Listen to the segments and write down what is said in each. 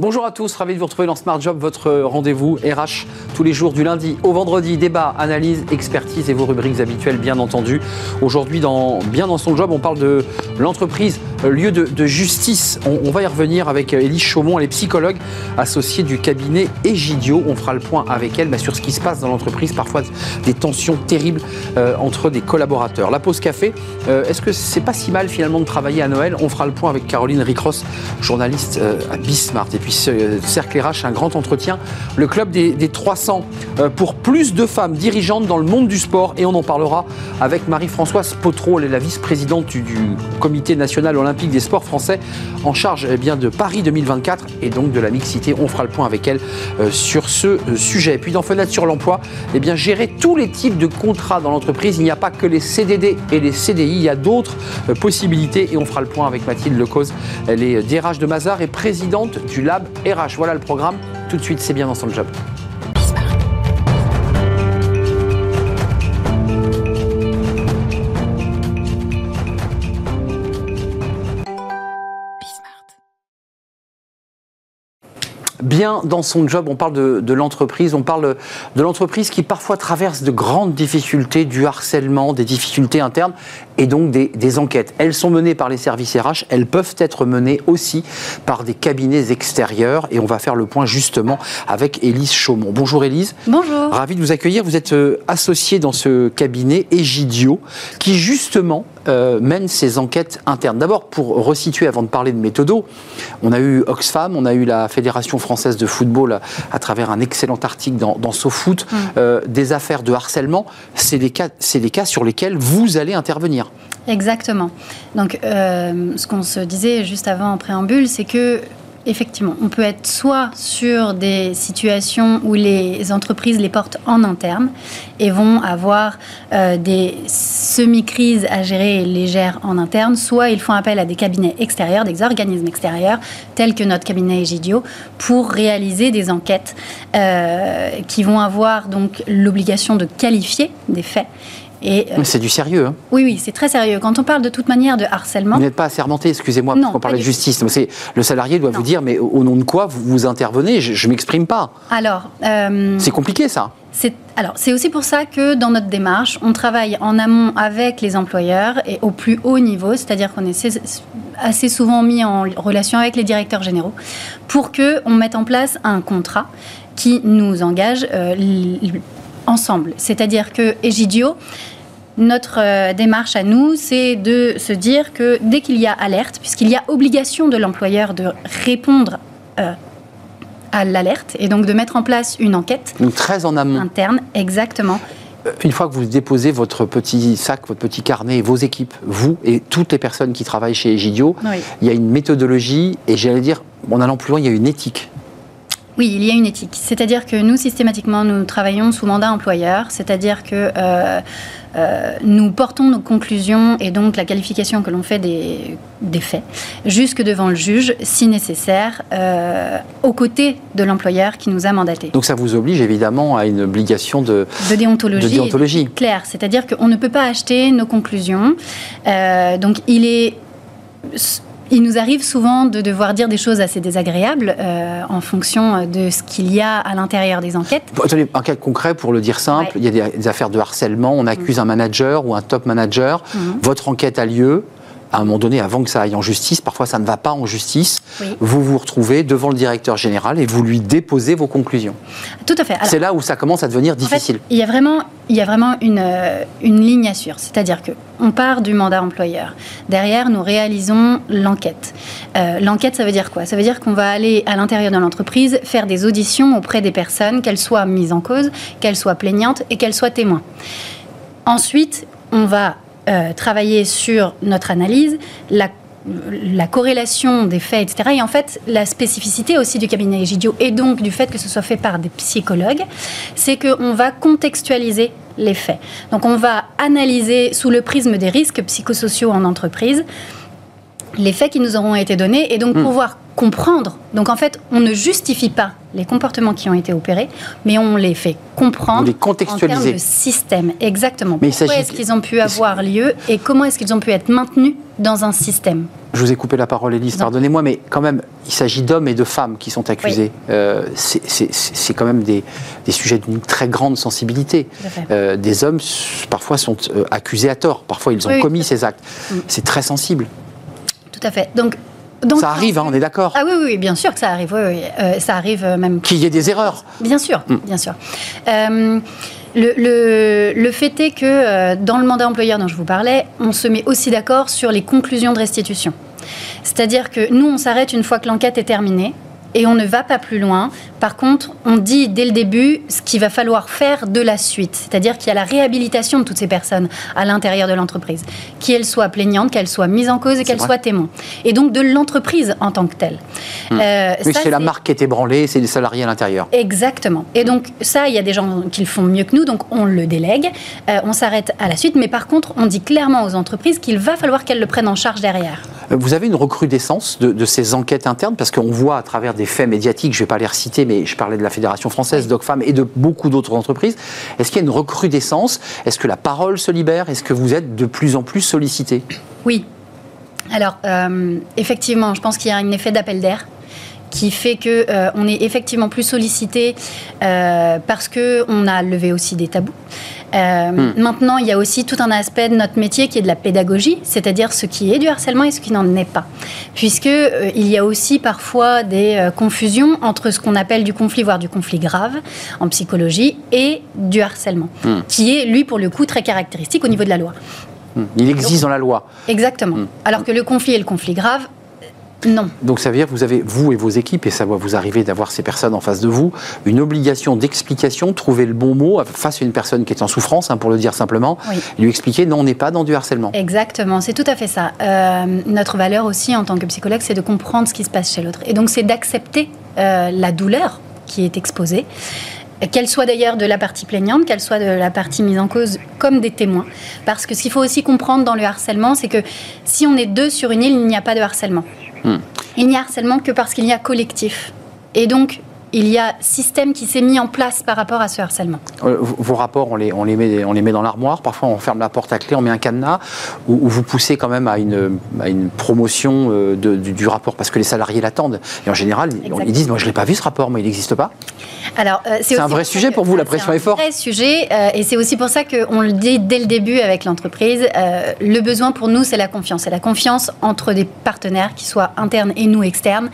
Bonjour à tous, ravi de vous retrouver dans Smart Job, votre rendez-vous RH tous les jours du lundi au vendredi. Débat, analyse, expertise et vos rubriques habituelles, bien entendu. Aujourd'hui, Bien dans son job, on parle de l'entreprise, euh, lieu de, justice. On, va y revenir avec euh, Élise Chaumont, elle est psychologue associée du cabinet Egidio. On fera le point avec elle bah, sur ce qui se passe dans l'entreprise, parfois des tensions terribles euh, entre des collaborateurs. La pause café, est-ce que c'est pas si mal finalement de travailler à Noël? On fera le point avec Caroline Ricross, journaliste à Bismart. Et puis Cercle RH, un grand entretien. Le club des, 300 euh, pour plus de femmes dirigeantes dans le monde du sport. Et on en parlera avec Marie-Françoise elle est la vice-présidente du, Comité national olympique des sports français, en charge eh bien, de Paris 2024 et donc de la mixité. On fera le point avec elle euh, sur ce euh, sujet. Et puis dans Fenêtre sur l'emploi, eh bien, gérer tous les types de contrats dans l'entreprise. Il n'y a pas que les CDD et les CDI, il y a d'autres possibilités. Et on fera le point avec Mathilde Lecause. Elle est DRH de Mazar et présidente du Lab RH. Voilà le programme. Tout de suite, c'est bien dans son job. Bien dans son job. On parle de, l'entreprise, on parle de l'entreprise qui parfois traverse de grandes difficultés, du harcèlement, des difficultés internes et donc des, enquêtes. Elles sont menées par les services RH, elles peuvent être menées aussi par des cabinets extérieurs et on va faire le point justement avec Élise Chaumont. Bonjour Élise. Bonjour. Ravi de vous accueillir. Vous êtes euh, associée dans ce cabinet Egidio qui justement euh, mène ces enquêtes internes. D'abord, pour resituer avant de parler de méthodo, on a eu Oxfam, on a eu la Fédération française de football à, travers un excellent article dans, dans SoFoot, mm. euh, des affaires de harcèlement. C'est des, cas, des cas sur lesquels vous allez intervenir. Exactement. Donc, euh, ce qu'on se disait juste avant en préambule, c'est que effectivement, on peut être soit sur des situations où les entreprises les portent en interne et vont avoir euh, des semi-crises à gérer et les gèrent en interne, soit ils font appel à des cabinets extérieurs, des organismes extérieurs, tels que notre cabinet Egidio, pour réaliser des enquêtes euh, qui vont avoir donc l'obligation de qualifier des faits euh, c'est du sérieux. Hein. Oui, oui, c'est très sérieux. Quand on parle de toute manière de harcèlement. Vous n'êtes pas assermenté, excusez-moi, parce qu'on parlait de justice. le salarié doit vous dire, mais au nom de quoi vous, vous intervenez? Je ne m'exprime pas. Alors. Euh, c'est compliqué, ça. Alors, c'est aussi pour ça que dans notre démarche, on travaille en amont avec les employeurs et au plus haut niveau, c'est-à-dire qu'on est assez souvent mis en relation avec les directeurs généraux pour qu'on mette en place un contrat qui nous engage euh, ensemble. C'est-à-dire que Egidio, notre euh, démarche à nous, c'est de se dire que dès qu'il y a alerte, puisqu'il y a obligation de l'employeur de répondre euh, à l'alerte et donc de mettre en place une enquête. Donc très en amont. Interne, exactement. Euh, une fois que vous déposez votre petit sac, votre petit carnet, vos équipes, vous et toutes les personnes qui travaillent chez Egidio, il y a une méthodologie et j'allais dire, en allant plus loin, il y a une éthique. Oui, il y a une éthique. C'est-à-dire que nous, systématiquement, nous travaillons sous mandat employeur, c'est-à-dire que euh, euh, nous portons nos conclusions et donc la qualification que l'on fait des, faits jusque devant le juge, si nécessaire, euh, aux côtés de l'employeur qui nous a mandatés. Donc ça vous oblige évidemment à une obligation de, de déontologie, de déontologie. claire, c'est-à-dire qu'on ne peut pas acheter nos conclusions. donc il est il nous arrive souvent de devoir dire des choses assez désagréables euh, en fonction de ce qu'il y a à l'intérieur des enquêtes. un cas concret pour le dire simple, il y a des, affaires de harcèlement, on accuse mm. un manager ou un top manager, mm. votre enquête a lieu, à un moment donné, avant que ça aille en justice, parfois ça ne va pas en justice, vous vous retrouvez devant le directeur général et vous lui déposez vos conclusions. Tout à fait. C'est là où ça commence à devenir difficile. il y a vraiment, il y a vraiment une, euh, une ligne à suivre. C'est-à-dire qu'on part du mandat employeur. Derrière, nous réalisons l'enquête. Euh, l'enquête, ça veut dire quoi? Ça veut dire qu'on va aller à l'intérieur de l'entreprise faire des auditions auprès des personnes, qu'elles soient mises en cause, qu'elles soient plaignantes et qu'elles soient témoins. Ensuite, on va euh, travailler sur notre analyse, la la corrélation des faits, etc. Et en fait, la spécificité aussi du cabinet Egidio et donc du fait que ce soit fait par des psychologues, c'est qu'on va contextualiser les faits. Donc on va analyser sous le prisme des risques psychosociaux en entreprise les faits qui nous auront été donnés et donc hmm. pouvoir comprendre. Donc en fait, on ne justifie pas les comportements qui ont été opérés, mais on les fait comprendre les contextualiser. en termes de système. Exactement. Mais Pourquoi est-ce qu'ils ont pu avoir lieu et comment est-ce qu'ils ont pu être maintenus dans un système? Je vous ai coupé la parole, Élise, pardonnez-moi, mais quand même, il s'agit d'hommes et de femmes qui sont accusés. Euh, c'est quand même des, sujets d'une très grande sensibilité. Euh, des hommes, parfois, sont euh, accusés à tort. Parfois, ils ont commis ces actes. Mm. C'est très sensible. Tout à fait. Donc, donc, ça arrive, hein, on est d'accord. Ah oui, oui, bien sûr que ça arrive. Oui, ça arrive même. Qu'il y ait des erreurs. Bien sûr, mm. bien sûr. Le, le, fait est que euh, dans le mandat employeur dont je vous parlais, on se met aussi d'accord sur les conclusions de restitution. C'est-à-dire que nous, on s'arrête une fois que l'enquête est terminée et on ne va pas plus loin. Par contre, on dit dès le début ce qu'il va falloir faire de la suite. C'est-à-dire qu'il y a la réhabilitation de toutes ces personnes à l'intérieur de l'entreprise. Qu'elles soient plaignantes, qu'elles soient mises en cause et qu'elles soient témoins. Et donc de l'entreprise en tant que telle. Hmm. Euh, c'est la marque qui est ébranlée, c'est les salariés à l'intérieur. Exactement. Et donc ça, il y a des gens qui le font mieux que nous, donc on le délègue. Euh, on s'arrête à la suite. Mais par contre, on dit clairement aux entreprises qu'il va falloir qu'elles le prennent en charge derrière. Vous avez une recrudescence de, de ces enquêtes internes? Parce qu'on voit à travers des faits médiatiques, je ne vais pas les reciter, mais je parlais de la Fédération française, d'Ocfam et de beaucoup d'autres entreprises. Est-ce qu'il y a une recrudescence? Est-ce que la parole se libère? Est-ce que vous êtes de plus en plus sollicité? Oui. Alors, euh, effectivement, je pense qu'il y a un effet d'appel d'air qui fait que euh, on est effectivement plus sollicité euh, parce que on a levé aussi des tabous. Euh, hmm. Maintenant, il y a aussi tout un aspect de notre métier qui est de la pédagogie, c'est-à-dire ce qui est du harcèlement et ce qui n'en est pas, puisque il y a aussi parfois des confusions entre ce qu'on appelle du conflit, voire du conflit grave en psychologie, et du harcèlement, hmm. qui est lui pour le coup très caractéristique au niveau de la loi. Hmm. Il existe dans la loi. Exactement. Alors que le conflit et le conflit grave, non. Donc ça veut dire que vous avez, vous et vos équipes, et ça va vous arriver d'avoir ces personnes en face de vous, une obligation d'explication, trouver le bon mot face à une personne qui est en souffrance, hein, pour le dire simplement, lui expliquer non, on n'est pas dans du harcèlement. Exactement, c'est tout à fait ça. Euh, notre valeur aussi en tant que psychologue, c'est de comprendre ce qui se passe chez l'autre. Et donc c'est d'accepter euh, la douleur qui est exposée qu'elle soit d'ailleurs de la partie plaignante, qu'elle soit de la partie mise en cause comme des témoins. Parce que ce qu'il faut aussi comprendre dans le harcèlement, c'est que si on est deux sur une île, il n'y a pas de harcèlement. Il n'y a harcèlement que parce qu'il y a collectif. Et donc, il y a système qui s'est mis en place par rapport à ce harcèlement. Euh, vos rapports, on les, on les, met, on les met dans l'armoire. Parfois, on ferme la porte à clé, on met un cadenas, ou, vous poussez quand même à une, une promotion euh, du, rapport parce que les salariés l'attendent. Et en général, ils disent Moi, je ne l'ai pas vu ce rapport, mais il n'existe pas. Alors, euh, c'est un vrai sujet pour vous, la pression est forte. C'est un vrai sujet, et c'est aussi pour ça qu'on le dit dès le début avec l'entreprise. le besoin pour nous, c'est la confiance. C'est la confiance entre des partenaires, qui soient internes et nous externes.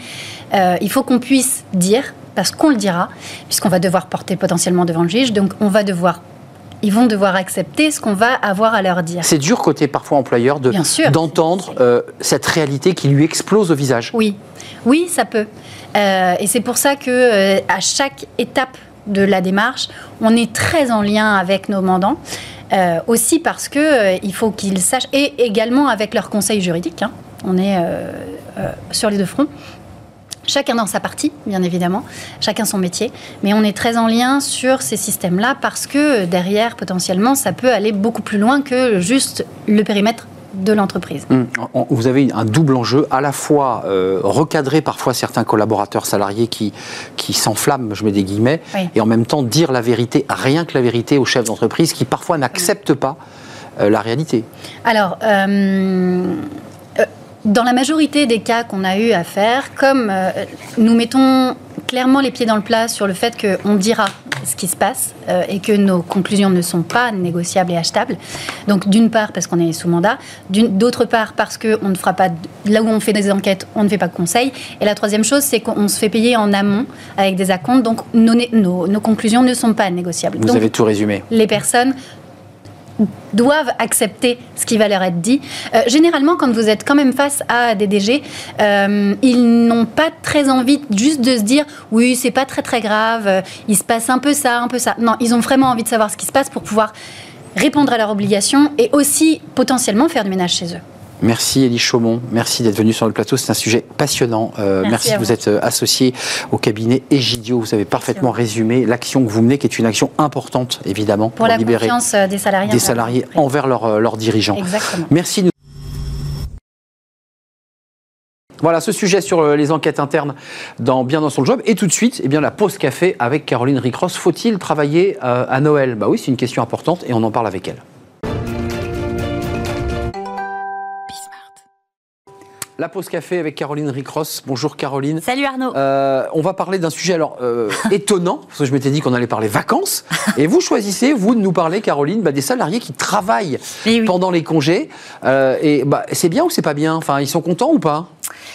il faut qu'on puisse dire parce qu'on le dira, puisqu'on va devoir porter potentiellement devant le juge. Donc on va devoir ils vont devoir accepter ce qu'on va avoir à leur dire. C'est dur côté parfois employeur de d'entendre euh, cette réalité qui lui explose au visage. Oui, oui, ça peut. Euh, et c'est pour ça que euh, à chaque étape de la démarche, on est très en lien avec nos mandants. aussi parce que il faut qu'ils sachent et également avec leur conseil juridique. Hein. on est sur les deux fronts Chacun dans sa partie, bien évidemment, chacun son métier, mais on est très en lien sur ces systèmes-là parce que derrière, potentiellement, ça peut aller beaucoup plus loin que juste le périmètre de l'entreprise. Hum, vous avez un double enjeu, à la fois euh, recadrer parfois certains collaborateurs salariés qui, qui s'enflamment, je mets des guillemets, et en même temps dire la vérité, rien que la vérité aux chefs d'entreprise qui parfois n'acceptent pas euh, la réalité. Alors, euh, dans la majorité des cas qu'on a eu à faire, comme euh, nous mettons clairement les pieds dans le plat sur le fait qu'on dira ce qui se passe euh, et que nos conclusions ne sont pas négociables et achetables. Donc d'une part parce qu'on est sous mandat, d'autre part parce qu'on ne fera pas, là où on fait des enquêtes, on ne fait pas de conseils. Et la troisième chose, c'est qu'on se fait payer en amont avec des acomptes, donc nos, nos, conclusions ne sont pas négociables. Vous avez tout résumé. Les personnes doivent accepter ce qui va leur être dit. Euh, généralement, quand vous êtes quand même face à des DG, euh, ils n'ont pas très envie juste de se dire oui, c'est pas très très grave, euh, il se passe un peu ça, un peu ça. Non, ils ont vraiment envie de savoir ce qui se passe pour pouvoir répondre à leurs obligations et aussi potentiellement faire du ménage chez eux. Merci Elie Chaumont, merci d'être venu sur le plateau, c'est un sujet passionnant. Euh, merci, de vous, être euh, associé au cabinet Egidio, vous avez parfaitement résumé l'action que vous menez, qui est une action importante évidemment pour, la libérer confiance euh, des salariés, des salariés envers leurs dirigeants. Exactement. Merci. Voilà ce sujet sur les enquêtes internes dans Bien dans son job. Et tout de suite, eh bien, la pause café avec Caroline Ricross. Faut-il travailler à Noël? Bah oui, c'est une question importante et on en parle avec elle. La pause café avec Caroline Ricross. Bonjour Caroline. Salut Arnaud. Euh, on va parler d'un sujet alors euh, étonnant, parce que je m'étais dit qu'on allait parler vacances. Et vous choisissez, vous, de nous parler, Caroline, bah, des salariés qui travaillent Eh oui. pendant les congés. Euh, et bah, c'est bien ou c'est pas bien? Enfin, ils sont contents ou pas?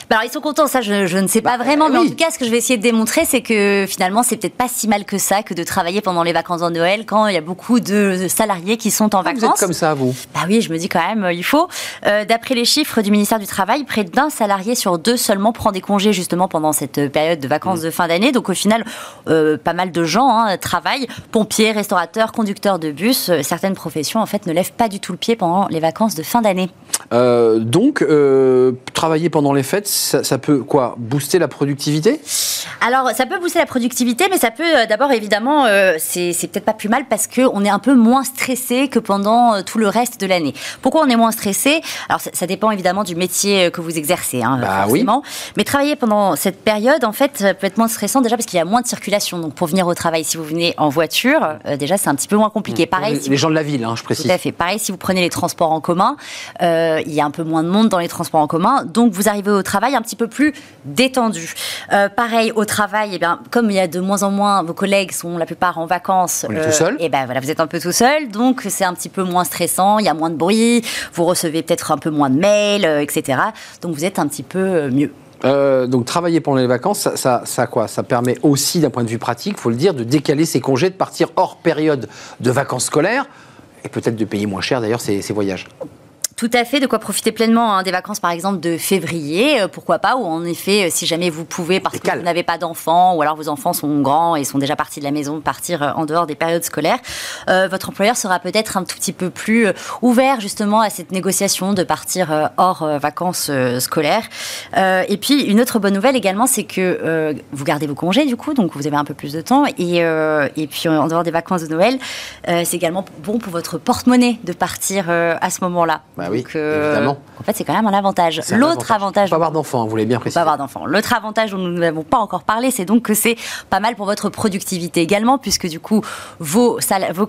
Bah alors ils sont contents, ça je, je ne sais pas Bah, vraiment, mais oui. en tout cas ce que je vais essayer de démontrer c'est que finalement c'est peut-être pas si mal que ça que de travailler pendant les vacances de Noël quand il y a beaucoup de, salariés qui sont en Ah, Vous êtes vacances. comme ça, vous Bah oui, je me dis quand même, euh, il faut. Euh, D'après les chiffres du ministère du Travail, près d'un salarié sur deux seulement prend des congés justement pendant cette euh, période de Mmh. vacances de fin d'année. Donc au final, euh, pas mal de gens hein, travaillent, pompiers, restaurateurs, conducteurs de bus. Euh, Certaines professions en fait ne lèvent pas du tout le pied pendant les vacances de fin d'année. Euh, Donc, euh, travailler pendant les fêtes, ça, ça peut quoi Booster la productivité? Alors, ça peut booster la productivité, mais ça peut euh, d'abord, évidemment, euh, c'est peut-être pas plus mal parce qu'on est un peu moins stressé que pendant euh, tout le reste de l'année. Pourquoi on est moins stressé? Alors, ça, ça dépend évidemment du métier que vous exercez, hein, Bah forcément. Mais travailler pendant cette période, en fait, peut être moins stressant déjà parce qu'il y a moins de circulation. Donc, pour venir au travail, si vous venez en voiture, euh, déjà, c'est un petit peu moins compliqué. Pareil, les, si les gens de la ville, hein, je précise. tout à fait. Pareil, si vous prenez les transports en commun, euh, il y a un peu moins de monde dans les transports en commun, donc vous arrivez au travail un petit peu plus détendu. Euh, pareil, au travail, eh bien, comme il y a de moins en moins, vos collègues sont la plupart en vacances. On est tout seul. Et ben voilà, vous êtes un peu tout seul, donc c'est un petit peu moins stressant, il y a moins de bruit, vous recevez peut-être un peu moins de mails, euh, etc. Donc vous êtes un petit peu euh, mieux. Euh, donc travailler pendant les vacances, ça, ça, ça quoi? Ça permet aussi, d'un point de vue pratique, faut le dire, de décaler ses congés, de partir hors période de vacances scolaires et peut-être de payer moins cher d'ailleurs ces, ces voyages. Tout à fait, de quoi profiter pleinement hein, des vacances par exemple de février, euh, pourquoi pas, ou en effet, euh, si jamais vous pouvez, parce que vous n'avez pas d'enfants, ou alors vos enfants sont grands et sont déjà partis de la maison, partir euh, en dehors des périodes scolaires, euh, votre employeur sera peut-être un tout petit peu plus ouvert justement à cette négociation de partir hors vacances scolaires. Et puis une autre bonne nouvelle également, c'est que vous gardez vos congés du coup, donc vous avez un peu plus de temps, et, et puis en dehors des vacances de Noël, c'est également bon pour votre porte-monnaie de partir à ce moment-là. Bah oui, Donc, euh, évidemment. En fait, c'est quand même un avantage. L'autre avantage. Pas avoir d'enfants, vous l'avez bien précisé. pas avoir d'enfants. L'autre avantage dont nous n'avons pas encore parlé, c'est donc que c'est pas mal pour votre productivité également, puisque du coup, vos,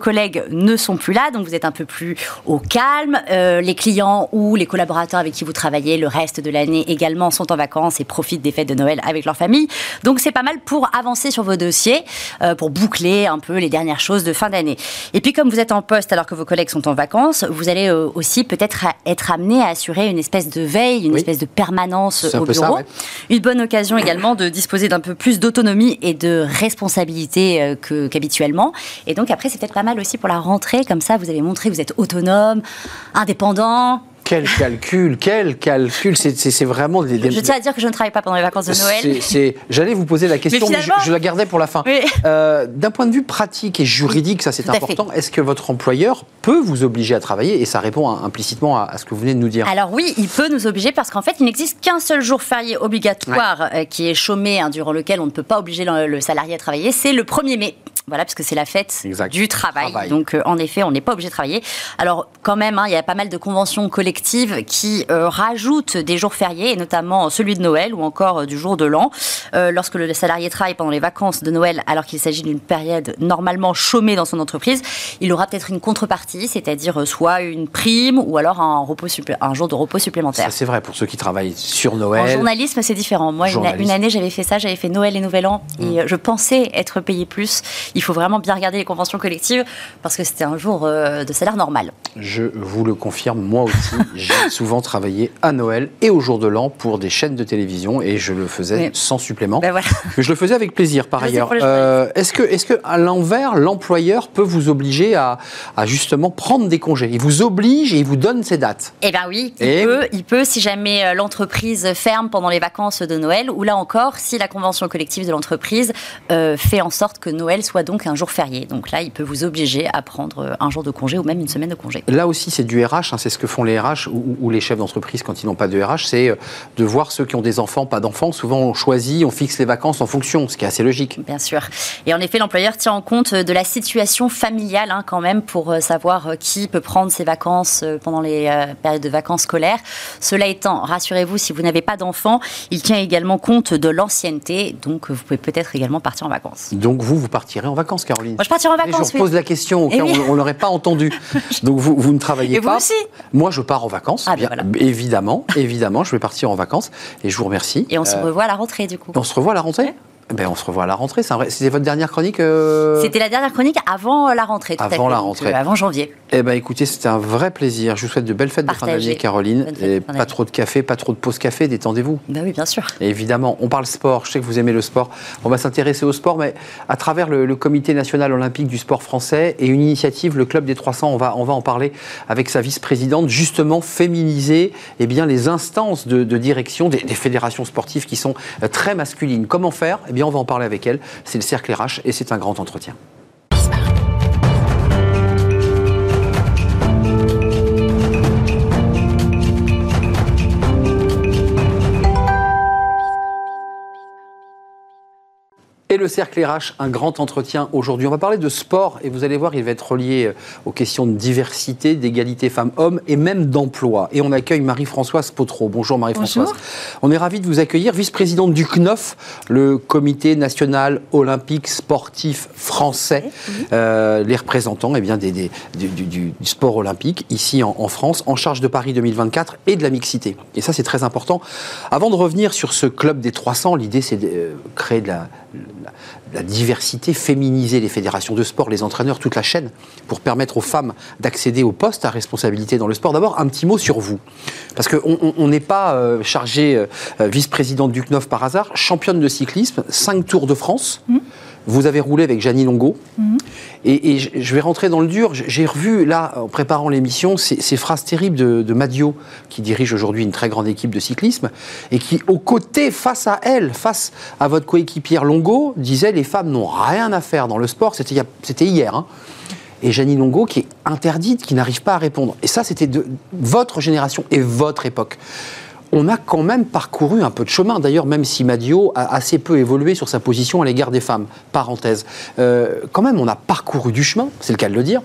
collègues ne sont plus là, donc vous êtes un peu plus au calme. Euh, les clients ou les collaborateurs avec qui vous travaillez le reste de l'année également sont en vacances et profitent des fêtes de Noël avec leur famille. Donc c'est pas mal pour avancer sur vos dossiers, euh, pour boucler un peu les dernières choses de fin d'année. Et puis comme vous êtes en poste alors que vos collègues sont en vacances, vous allez euh, aussi peut-être à- être amené à assurer une espèce de veille, une Oui. espèce de permanence un au ça, bureau. ouais. Une bonne occasion également de disposer d'un peu plus d'autonomie et de responsabilité euh, qu'habituellement. et donc après, c'est peut-être pas mal aussi pour la rentrée. Comme ça, vous avez montré que vous êtes autonome, indépendant. Quel calcul, quel calcul C'est- vraiment des. des- Je tiens à dire que je ne travaille pas pendant les vacances de Noël. J'allais vous poser la question, mais, je, la gardais pour la fin. Oui. Euh, D'un point de vue pratique et juridique, ça c'est important, est-ce que votre employeur peut vous obliger à travailler Et ça répond implicitement à, à ce que vous venez de nous dire? Alors oui, il peut nous obliger parce qu'en fait, il n'existe qu'un seul jour férié obligatoire euh, qui est chômé, hein, durant lequel on ne peut pas obliger le, le salarié à travailler. C'est le 1er mai. Voilà, puisque c'est la fête Exact. du travail. Travail. Donc, euh, en effet, on n'est pas obligé de travailler. Alors, quand même, hein, il y a pas mal de conventions collectives qui euh, rajoutent des jours fériés, et notamment celui de Noël ou encore euh, du jour de l'an. Lorsque le salarié travaille pendant les vacances de Noël, alors qu'il s'agit d'une période normalement chômée dans son entreprise, il aura peut-être une contrepartie, c'est-à-dire soit une prime ou alors un, repos un jour de repos supplémentaire. Ça c'est vrai pour ceux qui travaillent sur En Noël. journalisme, c'est différent. Moi, une, une année, j'avais fait ça, j'avais fait Noël et Nouvel An, Mmh. et euh, je pensais être payé plus. Il faut vraiment bien regarder les conventions collectives, parce que c'était un jour euh, de salaire normal. Je vous le confirme, moi aussi, j'ai souvent travaillé à Noël et au jour de l'an pour des chaînes de télévision et je le faisais sans supplément. Ben voilà. Mais je le faisais avec plaisir par ailleurs. Euh, est-ce que, est-ce que à l'envers, l'employeur peut vous obliger à, à justement prendre des congés? Il vous oblige et il vous donne ses dates. Eh bien oui, il, Et- peut, il peut si jamais euh, l'entreprise ferme pendant les vacances de Noël, ou là encore, si la convention collective de l'entreprise euh, fait en sorte que Noël soit soit donc un jour férié? Donc là, il peut vous obliger à prendre un jour de congé ou même une semaine de congé. Là aussi, c'est du RH, hein, c'est ce que font les RH ou, les chefs d'entreprise quand ils n'ont pas de RH, c'est euh, de voir ceux qui ont des enfants, pas d'enfants. Souvent, on choisit, on fixe les vacances en fonction, ce qui est assez logique. Bien sûr. Et en effet, l'employeur tient en compte de la situation familiale hein, quand même pour savoir qui peut prendre ses vacances pendant les périodes de vacances scolaires. Cela étant, rassurez-vous, si vous n'avez pas d'enfants, il tient également compte de l'ancienneté, donc vous pouvez peut-être également partir en vacances. Donc vous, vous partirez en vacances, Caroline Moi, je partirai en vacances. je vous pose la question au eh cas on ne l'aurait pas entendu. Donc vous, vous ne travaillez et pas. Vous aussi Moi, je pars en vacances. Ah, ben voilà. Évidemment, évidemment, je vais partir en vacances et je vous remercie. Et on se euh, revoit à la rentrée, du coup. On se revoit à la rentrée ben, on se revoit à la rentrée. C'était votre dernière chronique euh C'était la dernière chronique avant la rentrée, tout avant à la rentrée. Euh, avant janvier. Eh ben, écoutez, c'était un vrai plaisir. Je vous souhaite de belles fêtes de fin d'année, Caroline. Et pas trop de café, pas trop de pause café, détendez-vous. Ben oui, bien sûr. évidemment, on parle sport. Je sais que vous aimez le sport. On va s'intéresser au sport, mais à travers le, Comité national olympique du sport français et une initiative, le Club des 300, on va, on va en parler avec sa vice-présidente, justement féminiser eh bien, les instances de, direction des, des, fédérations sportives qui sont euh, très masculines. Comment faire? Eh bien, on va en parler avec elle c'est le cercle RH et c'est un grand entretien. Et le cercle RH, un grand entretien aujourd'hui. On va parler de sport et vous allez voir, il va être relié euh, aux questions de diversité, d'égalité femmes-hommes et même d'emploi. Et on accueille Marie-Françoise Potreau. Bonjour Marie-Françoise. On est ravi de vous accueillir, vice-présidente du CNOF, le Comité national olympique sportif français, euh, les représentants eh bien, des, du, sport olympique ici en, France, en charge de Paris 2024 et de la mixité. Et ça, c'est très important. Avant de revenir sur ce club des 300, l'idée, c'est de euh, créer de la la, diversité, féminiser les fédérations de sport, les entraîneurs, toute la chaîne, pour permettre aux femmes d'accéder aux postes à responsabilité dans le sport. D'abord, un petit mot sur vous. Parce qu'on n'est pas euh, chargé euh, vice-présidente du CNOF par hasard, championne de cyclisme, 5 Tours de France. Mmh. Vous avez roulé avec Janine Longo. Mhm. Et, je vais rentrer dans le dur. J'ai revu, là, en préparant l'émission, ces, phrases terribles de, de Madio, qui dirige aujourd'hui une très grande équipe de cyclisme, et qui, aux côtés, face à elle, face à votre coéquipière Longo, disait les femmes n'ont rien à faire dans le sport. C'était hier. Hein. Et Janine Longo, qui est interdite, qui n'arrive pas à répondre. Et ça, c'était de votre génération et votre époque on a quand même parcouru un peu de chemin. D'ailleurs, même si Madio a assez peu évolué sur sa position à l'égard des femmes, parenthèse, euh, quand même, on a parcouru du chemin, c'est le cas de le dire.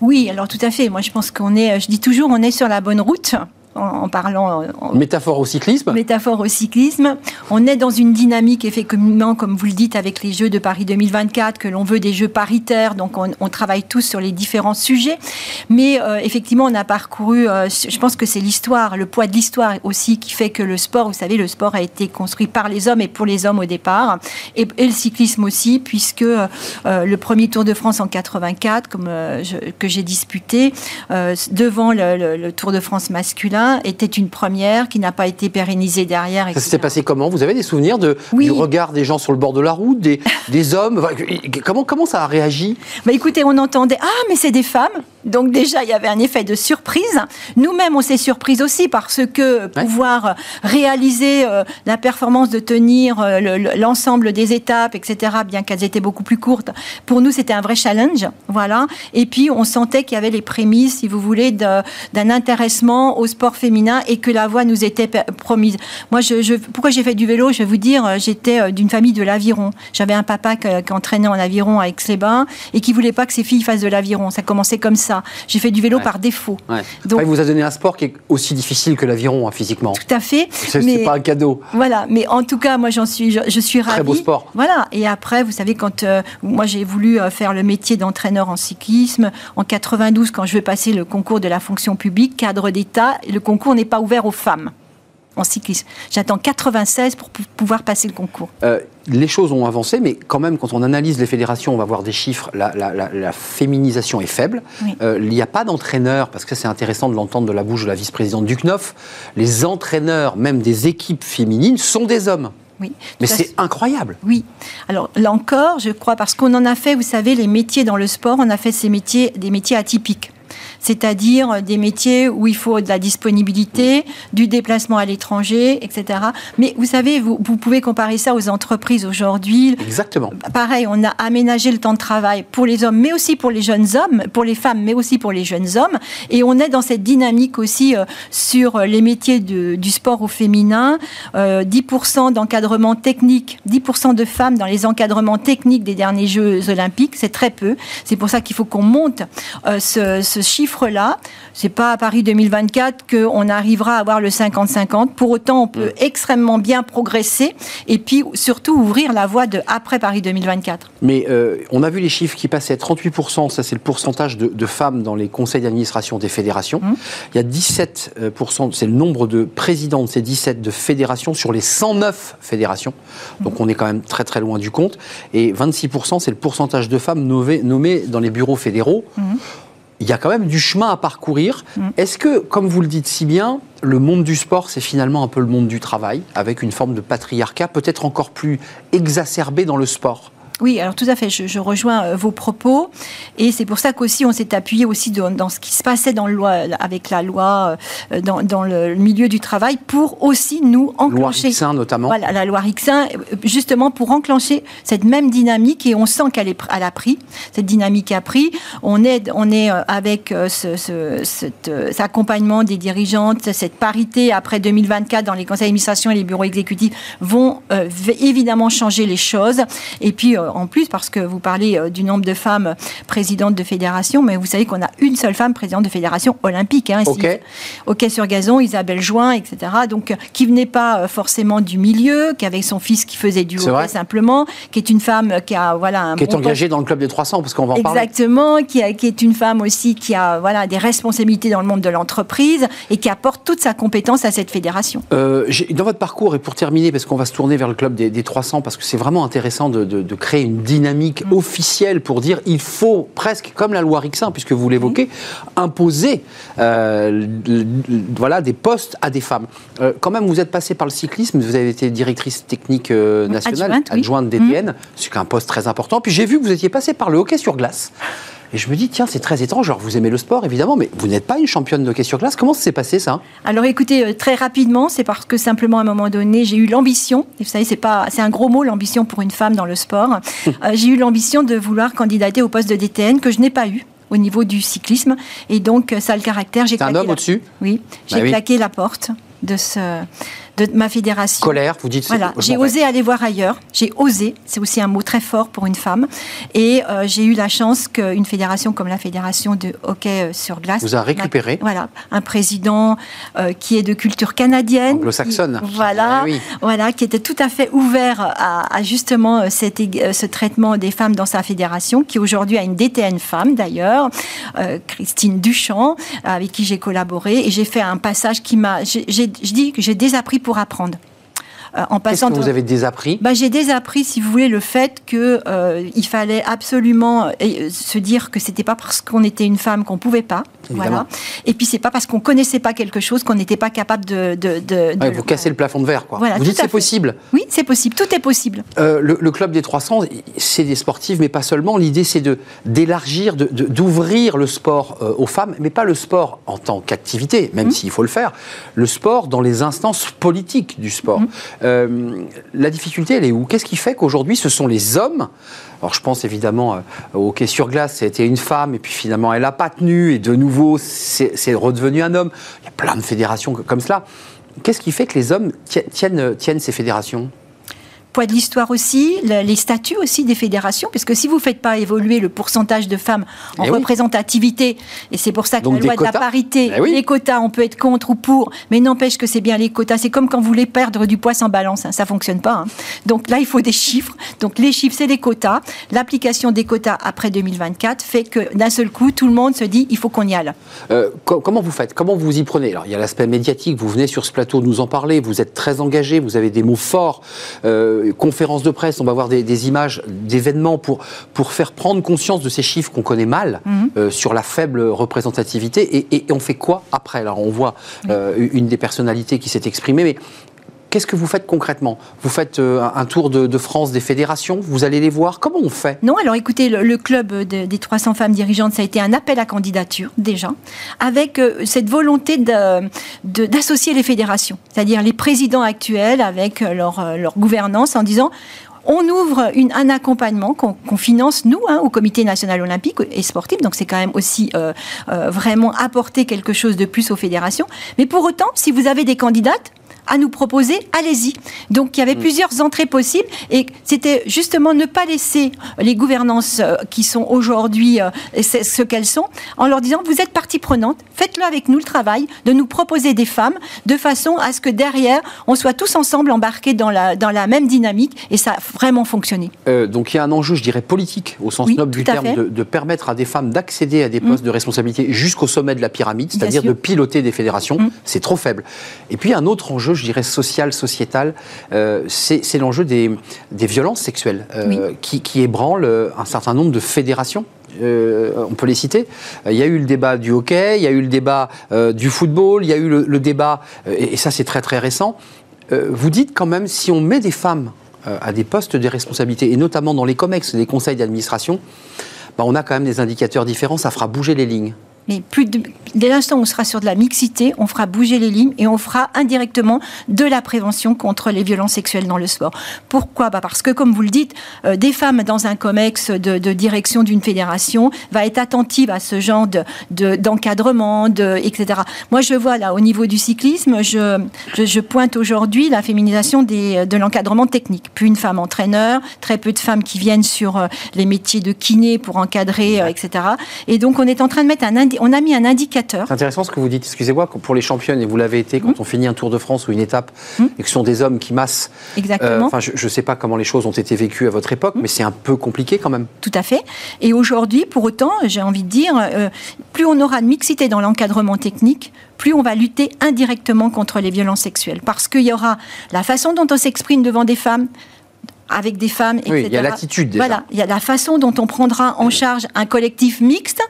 Oui, alors tout à fait. Moi, je pense qu'on est, je dis toujours, on est sur la bonne route en, parlant. métaphore au cyclisme Métaphore au cyclisme. On est dans une dynamique, effectivement, comme vous le dites, avec les Jeux de Paris 2024, que l'on veut des Jeux paritaires, donc on, travaille tous sur les différents sujets. Mais euh, effectivement, on a parcouru, euh, je pense que c'est l'histoire, le poids de l'histoire aussi qui fait que le sport, vous savez, le sport a été construit par les hommes et pour les hommes au départ, et, le cyclisme aussi, puisque euh, le premier Tour de France en 84, comme que j'ai disputé, devant le Tour de France masculin, était une première qui n'a pas été pérennisée derrière. Ça s'est passé comment Vous avez des souvenirs de, du regard des gens sur le bord de la route, des, des hommes comment, comment ça a réagi? Bah Écoutez, on entendait Ah, mais c'est des femmes donc déjà, il y avait un effet de surprise. Nous-mêmes, on s'est surprise aussi parce que pouvoir réaliser euh, la performance de tenir euh, l'ensemble des étapes, etc., bien qu'elles étaient beaucoup plus courtes, pour nous, c'était un vrai challenge. Voilà. Et puis, on sentait qu'il y avait les prémices, si vous voulez, d'un intéressement au sport féminin et que la voie nous était promise. Moi, je, pourquoi j'ai fait du vélo? Je vais vous dire, euh, j'étais d'une famille de l'aviron. J'avais un papa qui, entraînait en aviron à Aix-les-Bains et qui voulait pas que ses filles fassent de l'aviron. Ça commençait comme ça. J'ai fait du vélo par défaut. Donc, il vous a donné un sport qui est aussi difficile que l'aviron hein, physiquement. Tout à fait. C'est pas un cadeau. Voilà, mais en tout cas, moi j'en suis, je, suis ravie. Très beau sport. Voilà. Et après, vous savez, quand euh, moi j'ai voulu euh, faire le métier d'entraîneur en cyclisme en 92, quand je veux passer le concours de la fonction publique, cadre d'État, le concours n'est pas ouvert aux femmes en cyclisme. J'attends 96 pour pouvoir passer le concours. Euh, les choses ont avancé, mais quand même, quand on analyse les fédérations, on va voir des chiffres. La, féminisation est faible. Euh, il n'y a pas d'entraîneurs, parce que c'est intéressant de l'entendre de la bouche de la vice-présidente du CNOF. Les entraîneurs, même des équipes féminines, sont des hommes. Oui, Mais c'est incroyable. Oui. Alors là encore, je crois, parce qu'on en a fait, vous savez, les métiers dans le sport, on a fait ces métiers, des métiers atypiques. C'est-à-dire des métiers où il faut de la disponibilité, du déplacement à l'étranger, etc. Mais vous savez, vous, vous pouvez comparer ça aux entreprises aujourd'hui. Exactement. Pareil, on a aménagé le temps de travail pour les hommes, mais aussi pour les jeunes hommes, pour les femmes, mais aussi pour les jeunes hommes. Et on est dans cette dynamique aussi euh, sur les métiers de, du sport au féminin. Euh, 10% d'encadrement technique, 10% de femmes dans les encadrements techniques des derniers Jeux olympiques, c'est très peu. C'est pour ça qu'il faut qu'on monte euh, ce, ce chiffre-là. C'est pas à Paris 2024 qu'on arrivera à avoir le 50-50. Pour autant, on peut extrêmement bien progresser et puis surtout ouvrir la voie de après Paris 2024. Mais euh, on a vu les chiffres qui passaient 38%, ça c'est le pourcentage de, de femmes dans les conseils d'administration des fédérations. Il y a 17%, c'est le nombre de présidents de ces 17 de fédérations sur les 109 fédérations. Donc on est quand même très très loin du compte. Et 26%, c'est le pourcentage de femmes nommées, nommées dans les bureaux fédéraux. Il y a quand même du chemin à parcourir. Est-ce que, comme vous le dites si bien, le monde du sport, c'est finalement un peu le monde du travail, avec une forme de patriarcat peut-être encore plus exacerbé dans le sport? Oui, alors tout à fait, je, je rejoins euh, vos propos. Et c'est pour ça qu'aussi on s'est appuyé aussi dans, dans ce qui se passait dans le loi, avec la loi, euh, dans, dans le milieu du travail, pour aussi nous Loi enclencher. X1 notamment. Voilà, la loi Rixin, euh, justement pour enclencher cette même dynamique et on sent qu'elle est, elle a pris, cette dynamique a pris. On est, on est euh, avec euh, ce, ce- cet, euh, cet accompagnement des dirigeantes, cette parité après 2024 dans les conseils d'administration et les bureaux exécutifs vont euh, évidemment changer les choses. Et puis euh, en plus, parce que vous parlez euh, du nombre de femmes présidentes de fédération, mais vous savez qu'on a une seule femme présidente de fédération olympique. Hein, ici. Ok. Sur gazon, Isabelle Join, etc. Donc, euh, qui venait pas euh, forcément du milieu, qui avait son fils qui faisait du hockey simplement, qui est une femme qui a voilà un Qui est bon engagée dans le club des 300, parce qu'on va en parler. Exactement, qui, a- qui est une femme aussi qui a voilà des responsabilités dans le monde de l'entreprise et qui apporte toute sa compétence à cette fédération. Euh, dans votre parcours, et pour terminer, parce qu'on va se tourner vers le club des, des 300, parce que c'est vraiment intéressant de, de- de créer une dynamique Mm. officielle pour dire il faut presque, comme la loi Rixin, puisque vous l'évoquez, imposer euh, voilà, des postes à des femmes. Euh, quand même, vous êtes passé par le cyclisme, vous avez été directrice technique euh, nationale, Adjointe, oui. adjointe DTN, c'est un poste très important. Puis j'ai vu que vous étiez passé par le hockey sur glace. Et je me dis, tiens, c'est très étrange. Alors, vous aimez le sport, évidemment, mais vous n'êtes pas une championne de hockey sur glace. Comment s'est passé, ça? Alors écoutez, euh, très rapidement, c'est parce que simplement à un moment donné, j'ai eu l'ambition, et vous savez, c'est pas, c'est un gros mot l'ambition pour une femme dans le sport. Euh, j'ai eu l'ambition de vouloir candidater au poste de DTN que je n'ai pas eu au niveau du cyclisme, et donc euh, ça a le caractère. J'ai un homme la- au-dessus? Oui, j'ai Bah oui. claqué la porte de ce, de ma fédération. Colère, vous dites. Voilà, j'ai bon, osé aller voir ailleurs. J'ai osé, c'est aussi un mot très fort pour une femme. Et euh, j'ai eu la chance qu'une fédération comme la fédération de hockey euh, sur glace Vous a récupéré. Voilà, un président euh, qui est de culture canadienne, Anglo-saxonne. voilà, Eh oui. voilà, qui était tout à fait ouvert à, à justement cet ég- euh, ce traitement des femmes dans sa fédération, qui aujourd'hui a une DTN femme d'ailleurs, euh, Christine Duchamp, avec qui j'ai collaboré et j'ai fait un passage qui m'a, je dis que j'ai désappris pour apprendre. Euh, en passant que vous avez désappris? Bah, j'ai désappris, si vous voulez, le fait que euh, fallait absolument euh, se dire que c'était pas parce qu'on était une femme qu'on pouvait pas, Évidemment. voilà. Et puis c'est pas parce qu'on connaissait pas quelque chose qu'on n'était pas capable de. de, de- de Ouais, le- Vous cassez le plafond de verre, quoi. Voilà, vous dites c'est possible. Oui, c'est possible. Tout est possible. Euh, le, le club des 300, c'est des sportifs, mais pas seulement. L'idée, c'est de d'élargir, d'ouvrir le sport euh, aux femmes, mais pas le sport en tant qu'activité, Mmh. même s'il faut le faire. Le sport dans les instances politiques du sport. Mmh. Euh, la difficulté, elle est où? Qu'est-ce qui fait qu'aujourd'hui, ce sont les hommes? Alors je pense évidemment au hockey sur glace, c'était une femme et puis finalement elle n'a pas tenu et de nouveau c'est redevenu un homme. Il y a plein de fédérations comme cela. Qu'est-ce qui fait que les hommes ti- tiennent, tiennent ces fédérations? Poids de l'histoire aussi, le- les statuts aussi des fédérations, parce que si vous ne faites pas évoluer le pourcentage de femmes en Eh oui. représentativité, et c'est pour ça que Donc la loi de la parité, Eh oui. les quotas, on peut être contre ou pour, mais n'empêche que c'est bien les quotas. C'est comme quand vous voulez perdre du poids sans balance, hein, ça fonctionne pas. hein. Donc là, il faut des chiffres. Donc les chiffres, c'est les quotas. L'application des quotas après 2024 fait que d'un seul coup, tout le monde se dit, il faut qu'on y aille. Euh, co- comment vous faites? Comment vous y prenez? Alors, il y a l'aspect médiatique, vous venez sur ce plateau nous en parler, vous êtes très engagé, vous avez des mots forts, euh, conférences de presse, on va voir des, des images d'événements pour, pour faire prendre conscience de ces chiffres qu'on connaît mal, euh, sur la faible représentativité, et, et- et on fait quoi après? Alors, on voit euh, une des personnalités qui s'est exprimée, mais Qu'est-ce que vous faites concrètement? Vous faites euh, un tour de, France des fédérations? Vous allez les voir? Comment on fait? Non, alors écoutez, le, club des 300 femmes dirigeantes, ça a été un appel à candidature déjà, avec euh, cette volonté d'associer les fédérations, c'est-à-dire les présidents actuels avec leur, leur gouvernance en disant on ouvre un accompagnement qu'on finance, nous, hein, au Comité national olympique et sportif. Donc, c'est quand même aussi euh, euh, vraiment apporter quelque chose de plus aux fédérations. Mais pour autant, si vous avez des candidates, à nous proposer, allez-y. Donc il y avait mm. plusieurs entrées possibles et c'était justement ne pas laisser les gouvernances euh, qui sont aujourd'hui euh, ce qu'elles sont en leur disant vous êtes partie prenante, faites-le avec nous le travail de nous proposer des femmes de façon à ce que derrière on soit tous ensemble embarqués dans la, dans la même dynamique et ça a vraiment fonctionné. Euh, donc il y a un enjeu, je dirais, politique au sens noble du terme, de, permettre à des femmes d'accéder à des postes mm. de responsabilité jusqu'au sommet de la pyramide, c'est-à-dire de piloter des fédérations. Mm. C'est trop faible. Et puis un autre enjeu, je dirais, social, sociétal, euh, c'est l'enjeu des, violences sexuelles euh, qui, ébranlent euh, un certain nombre de fédérations. on peut les citer. Il y a eu le débat du hockey, il y a eu le débat du football, il y a eu le, débat, et, ça c'est très très récent. vous dites quand même, si on met des femmes à des postes de responsabilité, et notamment dans les COMEX, les conseils d'administration, bah, on a quand même des indicateurs différents, ça fera bouger les lignes mais dès l'instant où on sera sur de la mixité, on fera bouger les lignes et on fera indirectement de la prévention contre les violences sexuelles dans le sport. Pourquoi? Bah Parce que, comme vous le dites, euh, des femmes dans un COMEX de, direction d'une fédération va être attentive à ce genre d'encadrement, de, etc. Moi, je vois là, au niveau du cyclisme, je, je, pointe aujourd'hui la féminisation de l'encadrement technique. Plus une femme entraîneur, très peu de femmes qui viennent sur euh, les métiers de kiné pour encadrer, euh, etc. Et donc, on est en train de mettre un on a mis un indicateur. C'est intéressant ce que vous dites. Excusez-moi, pour les championnes, et vous l'avez été quand mmh. on finit un Tour de France ou une étape, mmh. et que ce sont des hommes qui massent. Exactement. Euh, enfin, je ne sais pas comment les choses ont été vécues à votre époque, mmh. mais c'est un peu compliqué quand même. Tout à fait. Et aujourd'hui, pour autant, j'ai envie de dire, euh, plus on aura de mixité dans l'encadrement technique, plus on va lutter indirectement contre les violences sexuelles. Parce qu'il y aura la façon dont on s'exprime devant des femmes, avec des femmes, etc. Oui, il y a l'attitude Voilà, il y a la façon dont on prendra en charge un collectif mixte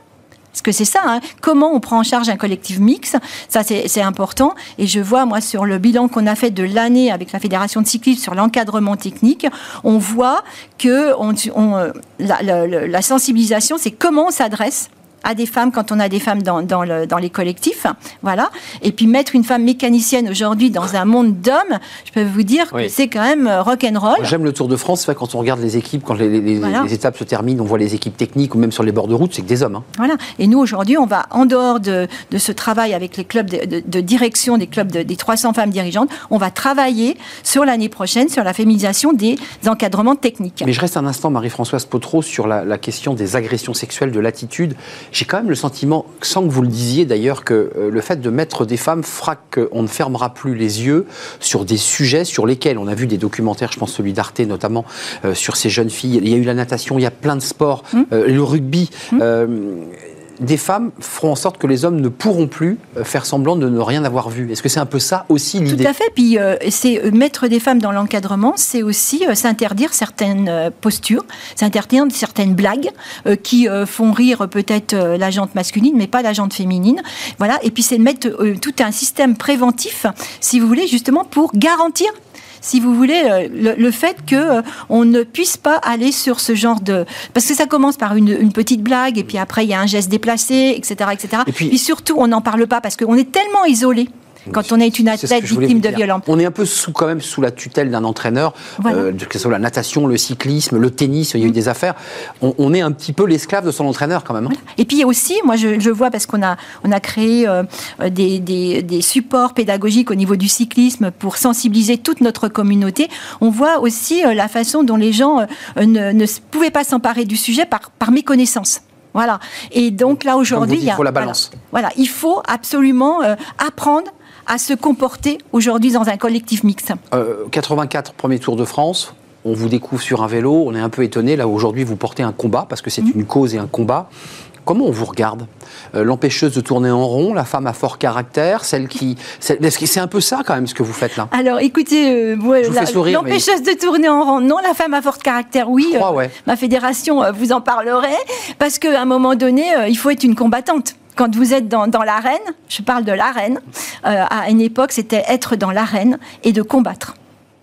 parce que c'est ça, hein. comment on prend en charge un collectif mixte, ça c'est important. Et je vois, moi, sur le bilan qu'on a fait de l'année avec la Fédération de cyclisme sur l'encadrement technique, on voit que euh, la sensibilisation, c'est comment on s'adresse à des femmes quand on a des femmes dans, dans, le, dans les collectifs. Voilà. Et puis mettre une femme mécanicienne aujourd'hui dans un monde d'hommes, je peux vous dire que c'est quand même euh, rock'n'roll. J'aime le Tour de France, quand on regarde les équipes, quand les, les, étapes se terminent, on voit les équipes techniques ou même sur les bords de route, c'est que des hommes. Hein. Voilà. Et nous, aujourd'hui, on va, en dehors de, de, ce travail avec les clubs de, de, direction des clubs des 300 femmes dirigeantes, on va travailler sur l'année prochaine sur la féminisation des encadrements techniques. Mais je reste un instant, Marie-Françoise Potreau, sur la, la question des agressions sexuelles, de l'attitude. J'ai quand même le sentiment, sans que vous le disiez d'ailleurs, que euh, le fait de mettre des femmes fera qu'on ne fermera plus les yeux sur des sujets sur lesquels on a vu des documentaires, je pense celui d'Arte notamment, euh, sur ces jeunes filles. Il y a eu la natation, il y a plein de sports, mmh. euh, le rugby. Mmh des femmes feront en sorte que les hommes ne pourront plus euh, faire semblant de ne rien avoir vu. Est-ce que c'est un peu ça aussi l'idée Tout à fait. Puis euh, c'est euh, mettre des femmes dans l'encadrement, c'est aussi s'interdire certaines postures, s'interdire certaines blagues qui font rire peut-être la jante masculine, mais pas la jante féminine. Voilà. Et puis c'est mettre tout un système préventif, si vous voulez, justement pour garantir si vous voulez, euh, le, fait que euh, on ne puisse pas aller sur ce genre de... Parce que ça commence par une, petite blague, et puis après, il y a un geste déplacé, etc. etc. Et puis, surtout, on n'en parle pas parce qu'on est tellement isolé quand on est une athlète victime de violence. On est un peu sous, quand même sous la tutelle d'un entraîneur, euh, que ce soit la natation, le cyclisme, le tennis, il y a eu des affaires. On, est un petit peu l'esclave de son entraîneur quand même. Hein. Et puis aussi, moi je, vois, parce qu'on a, on a créé euh, des, des, supports pédagogiques au niveau du cyclisme pour sensibiliser toute notre communauté, on voit aussi euh, la façon dont les gens ne, ne pouvaient pas s'emparer du sujet par, par méconnaissance. Voilà. Et donc là aujourd'hui, il faut la balance. Voilà, il faut absolument apprendre à se comporter aujourd'hui dans un collectif mixte 84 premier Tour de France. On vous découvre sur un vélo, on est un peu étonné. Là, aujourd'hui, vous portez un combat parce que c'est mhm. une cause et un combat. Comment on vous regarde? Euh, L'empêcheuse de tourner en rond, la femme à fort caractère, celle qui. C'est un peu ça quand même ce que vous faites là? Alors écoutez, euh, l'empêcheuse de tourner en rond, non, la femme à fort caractère, oui. Euh, ma fédération vous en parlerait, parce qu'à un moment donné, il faut être une combattante quand vous êtes dans, l'arène, je parle de l'arène, euh, à une époque, c'était être dans l'arène et de combattre.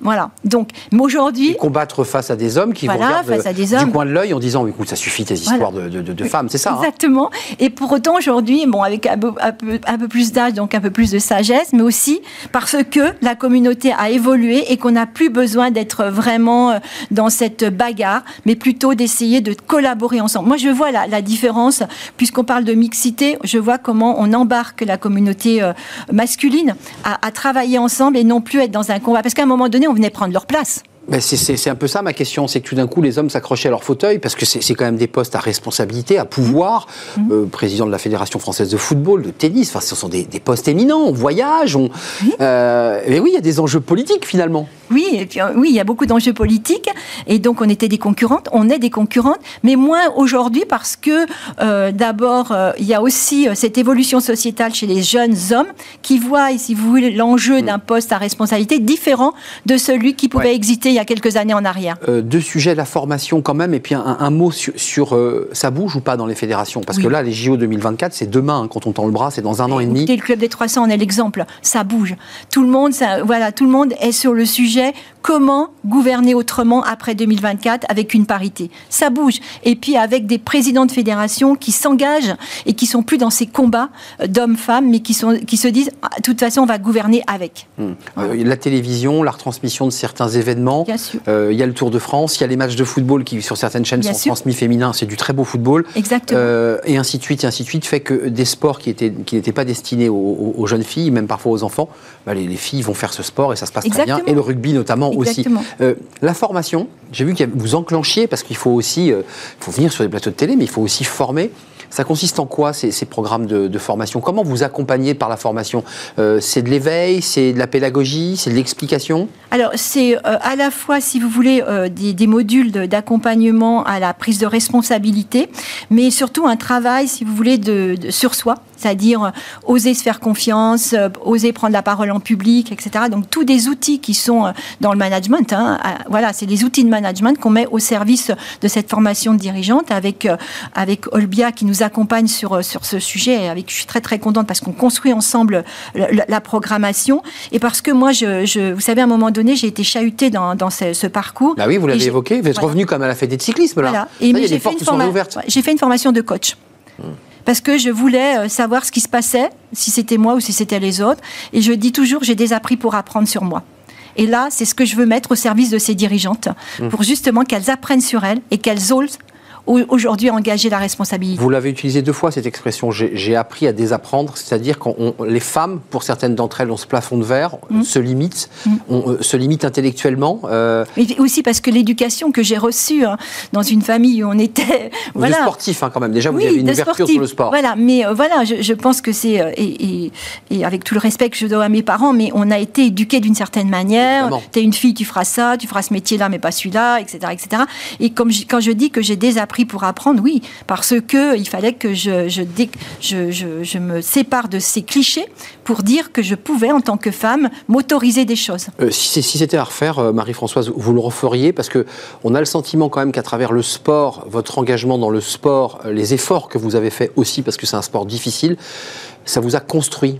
Voilà. Donc, mais aujourd'hui. Combattre face à des hommes qui voilà, vous regardent face à des hommes. du coin de l'œil en disant écoute, ça suffit tes histoires de, de, de, femmes, c'est ça hein? Exactement. Et pour autant, aujourd'hui, bon, avec un peu, un peu, un peu plus d'âge, donc un peu plus de sagesse, mais aussi parce que la communauté a évolué et qu'on n'a plus besoin d'être vraiment euh, dans cette bagarre, mais plutôt d'essayer de collaborer ensemble. Moi, je vois la, la différence, puisqu'on parle de mixité, je vois comment on embarque la communauté euh, masculine à, à travailler ensemble et non plus être dans un combat. Parce qu'à un moment donné, on venait prendre leur place. Ben c'est un peu ça ma question, c'est que tout d'un coup les hommes s'accrochaient à leur fauteuil parce que c'est quand même des postes à responsabilité, à pouvoir. Mmh. Euh, président de la Fédération française de football, de tennis, enfin ce sont des, des postes éminents, on voyage, on... Oui. Euh, mais oui, il y a des enjeux politiques finalement. Oui, et puis, oui, il y a beaucoup d'enjeux politiques et donc on était des concurrentes, on est des concurrentes, mais moins aujourd'hui parce que euh, d'abord euh, il y a aussi cette évolution sociétale chez les jeunes hommes qui voient, si vous voulez, l'enjeu mmh. d'un poste à responsabilité différent de celui qui pouvait ouais. exister il y a quelques années en arrière. Euh, deux sujets, la formation quand même, et puis un, un mot sur, sur euh, ça bouge ou pas dans les fédérations? Parce oui. que là, les JO 2024, c'est demain, hein, quand on tend le bras, c'est dans un an et demi. Le Club des 300 en est l'exemple, ça bouge. Tout le, monde, ça, voilà, tout le monde est sur le sujet comment gouverner autrement après 2024 avec une parité. Ça bouge. Et puis avec des présidents de fédération qui s'engagent et qui sont plus dans ces combats d'hommes-femmes, mais qui, sont, qui se disent, ah, de toute façon, on va gouverner avec. Hum. Euh, la télévision, la retransmission de certains événements, il euh, y a le Tour de France, il y a les matchs de football qui, sur certaines chaînes, Bien sont sûr. transmis féminins, c'est du très beau football. Exactement. Euh, et ainsi de suite, et ainsi de suite, fait que des sports qui n'étaient qui pas destinés aux, aux, aux, jeunes filles, même parfois aux enfants, bah, les, les, filles vont faire ce sport et ça se passe Exactement. très bien. Et le rugby notamment Exactement. aussi. Euh, la formation, j'ai vu que vous enclenchiez, parce qu'il faut aussi, il faut venir sur les plateaux de télé, mais il faut aussi former. Ça consiste en quoi ces, programmes de, formation? Comment vous accompagnez par la formation? Euh, C'est de l'éveil, c'est de la pédagogie, c'est de l'explication? Alors c'est euh, à la fois, si vous voulez, euh, des, modules d'accompagnement à la prise de responsabilité, mais surtout un travail, si vous voulez, de sur soi, c'est-à-dire oser se faire confiance, euh, oser prendre la parole en public, etc. Donc tous des outils qui sont euh, dans le management. Hein, voilà, c'est des outils de management qu'on met au service de cette formation de dirigeante avec euh, avec Olbia qui nous accompagne sur sur ce sujet. Et avec, je suis très très contente parce qu'on construit ensemble la, la, programmation et parce que moi, je, je, vous savez, à un moment donné, j'ai été chahutée dans, dans ce, ce, parcours. Bah oui, vous l'avez évoqué. Vous êtes voilà. revenu comme à la fête des cyclismes là. Voilà. Et j'ai fait, une formation de coach. Hmm parce que je voulais savoir ce qui se passait, si c'était moi ou si c'était les autres. Et je dis toujours, j'ai des appris pour apprendre sur moi. Et là, c'est ce que je veux mettre au service de ces dirigeantes, mmh. pour justement qu'elles apprennent sur elles et qu'elles osent aujourd'hui engager la responsabilité. Vous l'avez utilisé deux fois cette expression. J'ai appris à désapprendre, c'est-à-dire quand on, les femmes, pour certaines d'entre elles, ont ce plafond de verre, mmh. se limitent, mmh. on euh, se limite intellectuellement. Euh... Aussi parce que l'éducation que j'ai reçue hein, dans une famille où on était, vous voilà, sportif hein, quand même. Déjà, vous oui, avez une ouverture sportif. sur le sport. Voilà, mais euh, voilà, je, je, pense que c'est euh, et, et, et, avec tout le respect que je dois à mes parents, mais on a été éduqués d'une certaine manière. T'es une fille, tu feras ça, tu feras ce métier-là, mais pas celui-là, etc., etc. Et comme je, quand je dis que j'ai désappris pour apprendre, oui parce que il fallait que je, me sépare de ces clichés pour dire que je pouvais, en tant que femme, m'autoriser des choses. Euh, si c'était à refaire, euh, Marie-Françoise, vous le referiez parce que on a le sentiment quand même qu'à travers le sport, votre engagement dans le sport, euh, les efforts que vous avez faits aussi, parce que c'est un sport difficile, ça vous a construit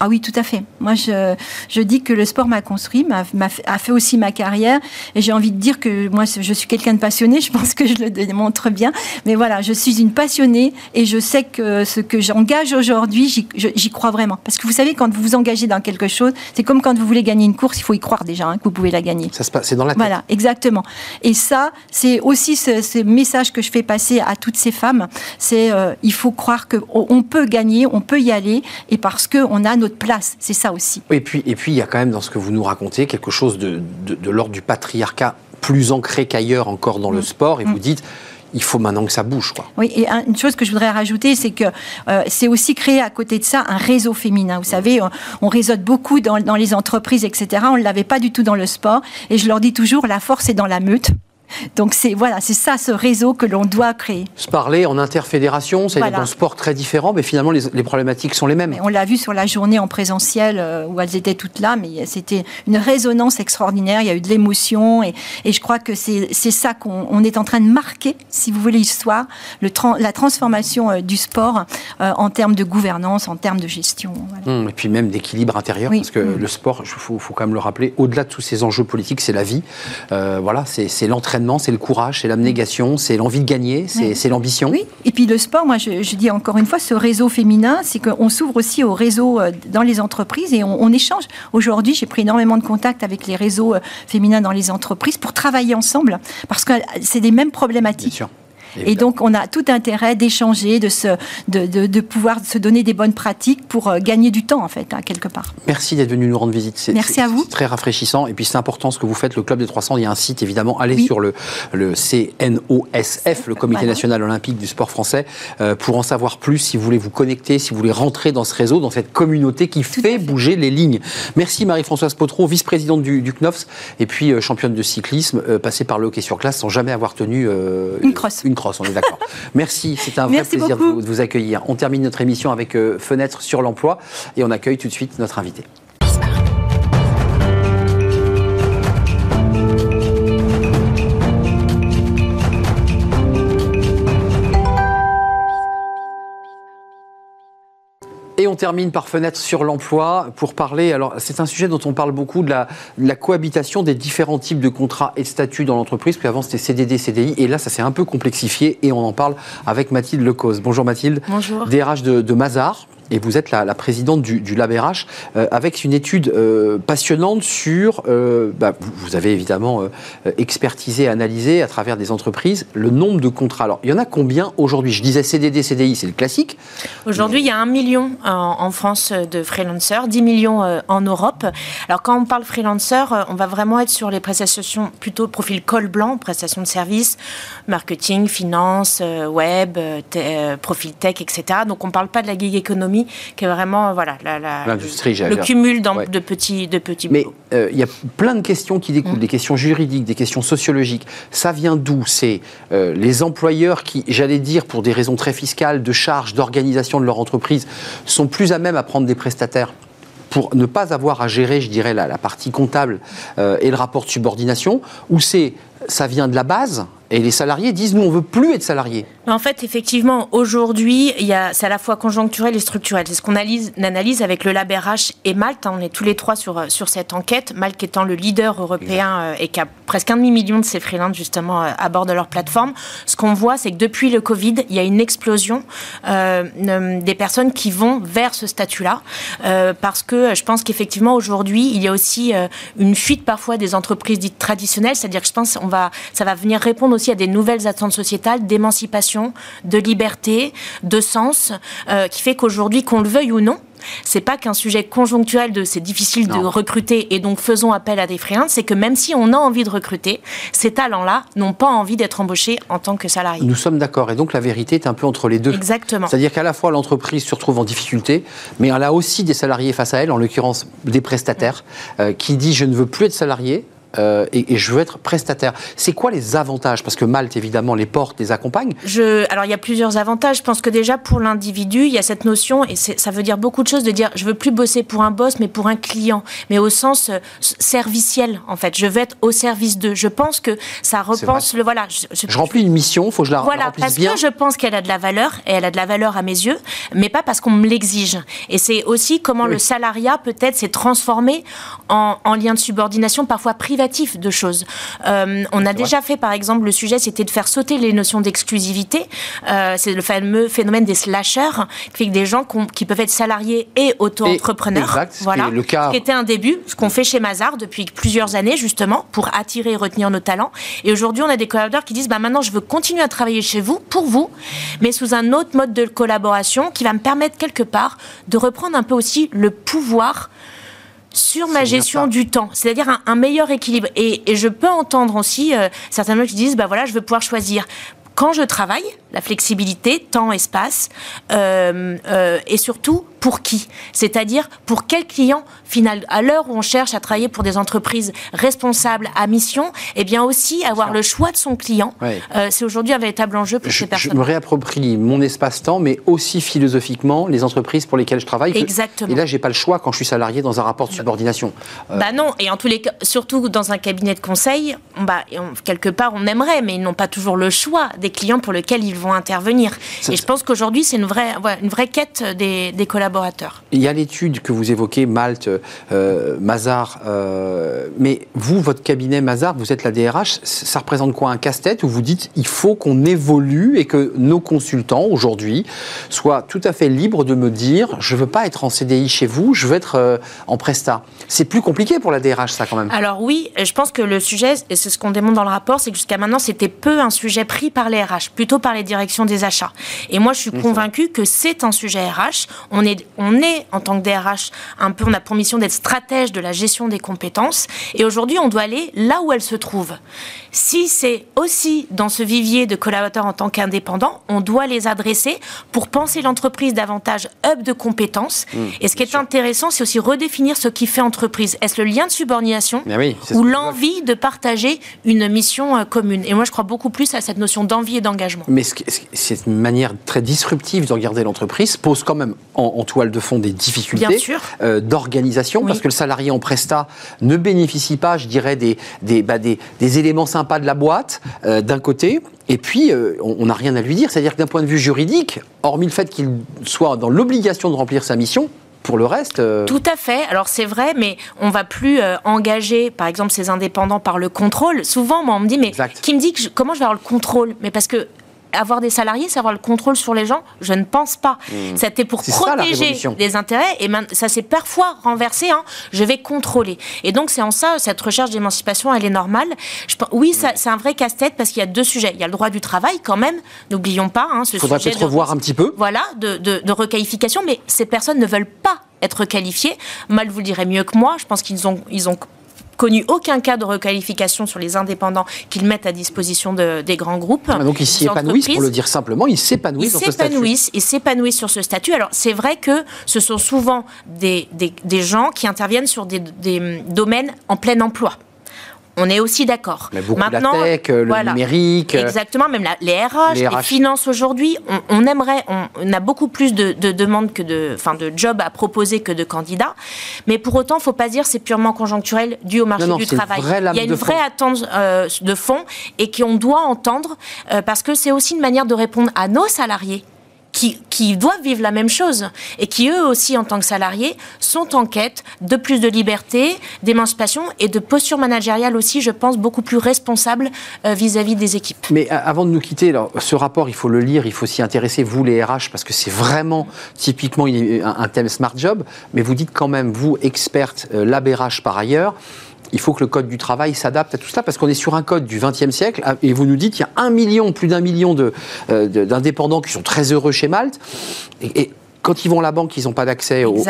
ah oui, tout à fait. Moi, je, je dis que le sport m'a construit, m'a, a fait aussi ma carrière. Et j'ai envie de dire que moi, je suis quelqu'un de passionné. Je pense que je le démontre bien. Mais voilà, je suis une passionnée et je sais que ce que j'engage aujourd'hui, j'y, j'y crois vraiment. Parce que vous savez, quand vous vous engagez dans quelque chose, c'est comme quand vous voulez gagner une course, il faut y croire déjà hein, que vous pouvez la gagner. Ça se passe, c'est dans la tête. Voilà, exactement. Et ça, c'est aussi ce, ce, message que je fais passer à toutes ces femmes. C'est euh, il faut croire qu'on peut gagner, on peut y aller, et parce qu'on a notre place. C'est ça aussi. Et puis, et puis, il y a quand même dans ce que vous nous racontez quelque chose de, de, de l'ordre du patriarcat plus ancré qu'ailleurs encore dans mmh. le sport. Et mmh. vous dites, il faut maintenant que ça bouge. Quoi. Oui, et une chose que je voudrais rajouter, c'est que euh, c'est aussi créer à côté de ça un réseau féminin. Vous savez, on, on réseaute beaucoup dans, dans, les entreprises, etc. On ne l'avait pas du tout dans le sport. Et je leur dis toujours, la force est dans la meute. Donc c'est voilà, c'est ça ce réseau que l'on doit créer. Se parler en interfédération, c'est voilà. dans sport très différent, mais finalement les, problématiques sont les mêmes. on l'a vu sur la journée en présentiel euh, où elles étaient toutes là, mais c'était une résonance extraordinaire. Il y a eu de l'émotion et, et, je crois que c'est ça qu'on est en train de marquer, si vous voulez, l'histoire, la transformation euh, du sport euh, en termes de gouvernance, en termes de gestion. Voilà. Hum, et puis même d'équilibre intérieur, parce que le sport, il faut, faut, quand même le rappeler, au-delà de tous ces enjeux politiques, c'est la vie. voilà, c'est l'entraînement c'est le courage, c'est l'abnégation, c'est l'envie de gagner, c'est l'ambition. Oui, et puis le sport, moi je, dis encore une fois, ce réseau féminin, c'est qu'on s'ouvre aussi au réseau euh, dans les entreprises et on, échange. Aujourd'hui, j'ai pris énormément de contacts avec les réseaux euh, féminins dans les entreprises pour travailler ensemble, parce que c'est les mêmes problématiques. Bien sûr. Et donc, on a tout intérêt d'échanger, de, se, de, de, pouvoir se donner des bonnes pratiques pour euh, gagner du temps, en fait, hein, quelque part. Merci d'être venu nous rendre visite. Merci à vous. très rafraîchissant. Et puis, c'est important ce que vous faites, le Club des 300. Il y a un site, évidemment. Allez sur le, le CNOSF, le Comité National Olympique du Sport Français, euh, pour en savoir plus, si vous voulez vous connecter, si vous voulez rentrer dans ce réseau, dans cette communauté qui fait, bouger les lignes. Merci Marie-Françoise Potreau, vice-présidente du, du, CNOFS, et puis euh, championne de cyclisme, passée par le hockey sur glace sans jamais avoir tenu une crosse. Une crosse, on est d'accord. Merci, c'est un vrai plaisir de vous, accueillir. On termine notre émission avec euh, Fenêtre sur l'emploi et on accueille tout de suite notre invité. Termine par fenêtre sur l'emploi pour parler. Alors, c'est un sujet dont on parle beaucoup de la, cohabitation des différents types de contrats et de statuts dans l'entreprise. Puis avant, c'était CDD, CDI. Et là, ça s'est un peu complexifié et on en parle avec Mathilde Lecause. Bonjour Mathilde. Bonjour. DRH de, de Mazar et vous êtes la, présidente du, LabRH, euh, avec une étude euh, passionnante sur, euh, bah, vous, avez évidemment expertisé, analysé à travers des entreprises le nombre de contrats. Alors, il y en a combien aujourd'hui? Je disais CDD, CDI, c'est le classique. Aujourd'hui, il y a un million en, France de freelancers, 10 millions en Europe. Alors, quand on parle freelancer, on va vraiment être sur les prestations plutôt profil col blanc, prestations de services, marketing, finance, web, profil tech, etc. Donc, on ne parle pas de la gig économie qui est vraiment voilà, l'industrie, le, cumul de petits, de petits Mais euh, il y a plein de questions qui découlent, mm. des questions juridiques, des questions sociologiques. Ça vient d'où? C'est euh, les employeurs qui, j'allais dire, pour des raisons très fiscales, de charges, d'organisation de leur entreprise, sont plus à même à prendre des prestataires pour ne pas avoir à gérer, je dirais, la, partie comptable euh, et le rapport de subordination, ou c'est ça vient de la base, et les salariés disent nous on veut plus être salariés. En fait, effectivement, aujourd'hui, c'est à la fois conjoncturel et structurel. C'est ce qu'on analyse, analyse, avec le Lab RH et Malte. On est tous les trois sur, sur cette enquête. Malte étant le leader européen euh, et qui a presque un demi-million de ses freelances justement euh, à bord de leur plateforme. Ce qu'on voit, c'est que depuis le Covid, il y a une explosion euh, des personnes qui vont vers ce statut-là. parce que je pense qu'effectivement, aujourd'hui, il y a aussi une fuite parfois des entreprises dites traditionnelles. C'est-à-dire que je pense va, ça va venir répondre aussi à des nouvelles attentes sociétales d'émancipation, de liberté, de sens, euh, qui fait qu'aujourd'hui, qu'on le veuille ou non, c'est pas qu'un sujet conjoncturel de c'est difficile de recruter et donc faisons appel à des freelances, c'est que même si on a envie de recruter, ces talents-là n'ont pas envie d'être embauchés en tant que salariés. Nous sommes d'accord et donc la vérité est un peu entre les deux. Exactement. C'est-à-dire qu'à la fois l'entreprise se retrouve en difficulté, mais elle a aussi des salariés face à elle, en l'occurrence des prestataires, euh, qui dit je ne veux plus être salarié, euh, et, je veux être prestataire. C'est quoi les avantages? Parce que Malte, évidemment, les portes, les accompagne. Je, alors, il y a plusieurs avantages. Je pense que déjà, pour l'individu, il y a cette notion, et ça veut dire beaucoup de choses, de dire je veux plus bosser pour un boss, mais pour un client, mais au sens euh, serviciel, en fait. Je veux être au service d'eux. Je pense que ça repense le. Voilà. Je, remplis une mission, faut que je la, voilà, remplisse bien. Parce que je pense qu'elle a de la valeur, et elle a de la valeur à mes yeux, mais pas parce qu'on me l'exige. Et c'est aussi comment le salariat, peut-être, s'est transformé en, en lien de subordination, parfois privé de choses. Euh, on a déjà fait, par exemple, le sujet, c'était de faire sauter les notions d'exclusivité. Euh, c'est le fameux phénomène des slashers, qui fait que des gens qui peuvent être salariés et auto-entrepreneurs. Voilà. Le cas... Ce qui était un début, ce qu'on fait chez Mazar depuis plusieurs années, justement, pour attirer et retenir nos talents. Et aujourd'hui, on a des collaborateurs qui disent, bah, maintenant, je veux continuer à travailler chez vous, pour vous, mais sous un autre mode de collaboration qui va me permettre quelque part de reprendre un peu aussi le pouvoir sur ma gestion du temps, c'est-à-dire un, meilleur équilibre. Et, je peux entendre aussi euh, certains qui disent, bah voilà, je veux pouvoir choisir. Quand je travaille, la flexibilité, temps, espace, euh, euh, et surtout pour qui? C'est-à-dire pour quel client final À l'heure où on cherche à travailler pour des entreprises responsables à mission, et eh bien aussi avoir le choix de son client. Euh, c'est aujourd'hui un véritable enjeu pour je, ces personnes. Je me réapproprie mon espace-temps, mais aussi philosophiquement les entreprises pour lesquelles je travaille. Exactement. Et là, j'ai pas le choix quand je suis salarié dans un rapport de subordination. Bah non, et en tous les cas, surtout dans un cabinet de conseil, bah, quelque part on aimerait, mais ils n'ont pas toujours le choix des clients pour lesquels ils vont intervenir. Et je pense qu'aujourd'hui, c'est une vraie, une vraie quête des, des collaborateurs il y a l'étude que vous évoquez, Malte, euh, Mazar, euh, mais vous, votre cabinet Mazar, vous êtes la DRH, ça représente quoi Un casse-tête où vous dites il faut qu'on évolue et que nos consultants aujourd'hui soient tout à fait libres de me dire je ne veux pas être en CDI chez vous, je veux être euh, en Presta. C'est plus compliqué pour la DRH, ça quand même. Alors oui, je pense que le sujet, et c'est ce qu'on démontre dans le rapport, c'est que jusqu'à maintenant, c'était peu un sujet pris par les RH, plutôt par les directions des achats. Et moi, je suis convaincue que c'est un sujet RH. On est on est, en tant que DRH, un peu, on a pour mission d'être stratège de la gestion des compétences. Et aujourd'hui, on doit aller là où elles se trouvent. Si c'est aussi dans ce vivier de collaborateurs en tant qu'indépendants, on doit les adresser pour penser l'entreprise davantage hub de compétences. Mmh, et ce qui est intéressant, c'est aussi redéfinir ce qui fait entreprise. Est-ce le lien de subordination ou l'envie de partager une mission euh, commune? Et moi, je crois beaucoup plus à cette notion d'envie et d'engagement. Mais c'est une manière très disruptive de regarder l'entreprise, pose quand même en, toile de fond des difficultés euh, d'organisation, parce que le salarié en presta ne bénéficie pas, je dirais, des, des, bah, des, des éléments sympa de la boîte, euh, d'un côté, et puis, euh, on n'a rien à lui dire. C'est-à-dire que d'un point de vue juridique, hormis le fait qu'il soit dans l'obligation de remplir sa mission, pour le reste. Euh, Tout à fait. Alors c'est vrai, mais on va plus engager, par exemple, ces indépendants par le contrôle. Souvent, moi, on me dit, mais qui me dit que comment je vais avoir le contrôle? Mais parce que avoir des salariés, c'est avoir le contrôle sur les gens Je ne pense pas. Hmm. C'était pour protéger les intérêts et ça s'est parfois renversé. Hein, je vais contrôler. Et donc c'est en ça cette recherche d'émancipation, elle est normale. Je, oui, c'est un vrai casse-tête parce qu'il y a deux sujets. Il y a le droit du travail quand même. N'oublions pas. Hein, Il faudrait peut-être revoir un petit peu. Voilà, de, de requalification. Mais ces personnes ne veulent pas être qualifiées. Mal vous le direz mieux que moi. Je pense qu'ils ont, ils ont connu aucun cas de requalification sur les indépendants qu'ils mettent à disposition des grands groupes. Ah, donc ils s'y épanouissent, pour le dire simplement, ils s'épanouissent sur ce statut. Ils s'épanouissent sur ce statut. Alors c'est vrai que ce sont souvent des, des, gens qui interviennent sur des, des domaines en plein emploi. On est aussi d'accord. Maintenant, la tech, le numérique. Euh, Exactement, même les, RH, les, finances aujourd'hui, on, aimerait, on, a beaucoup plus de, demandes que de, enfin, de jobs à proposer que de candidats. Mais pour autant, il ne faut pas dire c'est purement conjoncturel dû au marché du travail. Il y a une vraie attente euh, de fond et qu'on doit entendre euh, parce que c'est aussi une manière de répondre à nos salariés qui, doivent vivre la même chose et qui, eux aussi, en tant que salariés, sont en quête de plus de liberté, d'émancipation et de posture managériale aussi, je pense, beaucoup plus responsable euh, vis-à-vis des équipes. Mais euh, avant de nous quitter, ce rapport, il faut le lire, il faut s'y intéresser, vous les RH, parce que c'est vraiment typiquement un, thème Smart Job, mais vous dites quand même, vous, experte, euh, l'ABRH par ailleurs, il faut que le code du travail s'adapte à tout cela parce qu'on est sur un code du XXe siècle ah, et vous nous dites qu'il y a un million, plus d'un million euh, d'indépendants qui sont très heureux chez Malte. et quand ils vont à la banque, ils n'ont pas d'accès au,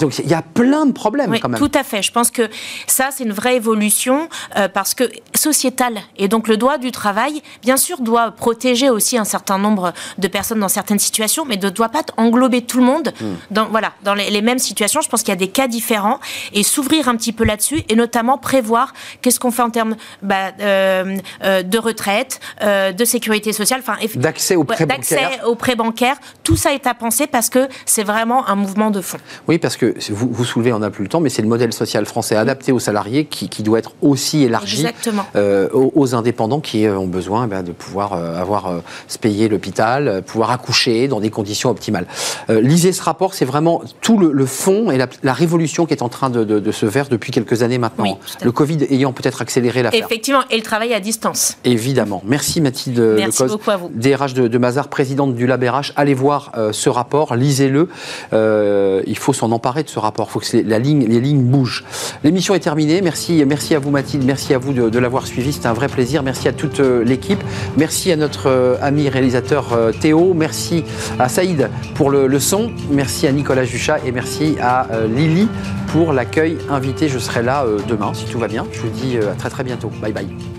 Donc il y a plein de problèmes quand même. Tout à fait. Je pense que ça, c'est une vraie évolution euh, parce que sociétale. Et donc le droit du travail, bien sûr, doit protéger aussi un certain nombre de personnes dans certaines situations, mais ne doit pas englober tout le monde hmm. dans, voilà, dans les, mêmes situations. Je pense qu'il y a des cas différents et s'ouvrir un petit peu là-dessus et notamment prévoir qu'est-ce qu'on fait en termes bah, euh, euh, de retraite, de sécurité sociale, enfin, d'accès aux prêts bancaires. D'accès aux prêts bancaires. Tout ça est à penser parce que c'est vraiment un mouvement de fond. Oui, parce que vous, vous soulevez, on n'a plus le temps, mais c'est le modèle social français adapté aux salariés qui, doit être aussi élargi euh, aux, indépendants qui euh, ont besoin eh de pouvoir euh, avoir se payer l'hôpital, pouvoir accoucher dans des conditions optimales. lisez ce rapport, c'est vraiment tout le, fond et la, révolution qui est en train de, se faire depuis quelques années maintenant. le Covid ayant peut-être accéléré l'affaire. Effectivement, et le travail à distance. Évidemment. Merci Mathilde Merci beaucoup à vous. DRH de, de Mazar, présidente du Lab RH. Allez voir ce rapport, lisez-le euh, il faut s'en emparer de ce rapport. Il faut que les lignes bougent. L'émission est terminée. Merci, merci à vous Mathilde, merci à vous de, l'avoir suivi. C'était un vrai plaisir. Merci à toute euh, l'équipe. Merci à notre euh, ami réalisateur Théo. Merci à Saïd pour le, son. Merci à Nicolas Juchat et merci à Lily pour l'accueil invité. Je serai là demain si tout va bien. Je vous dis à très très bientôt. Bye bye.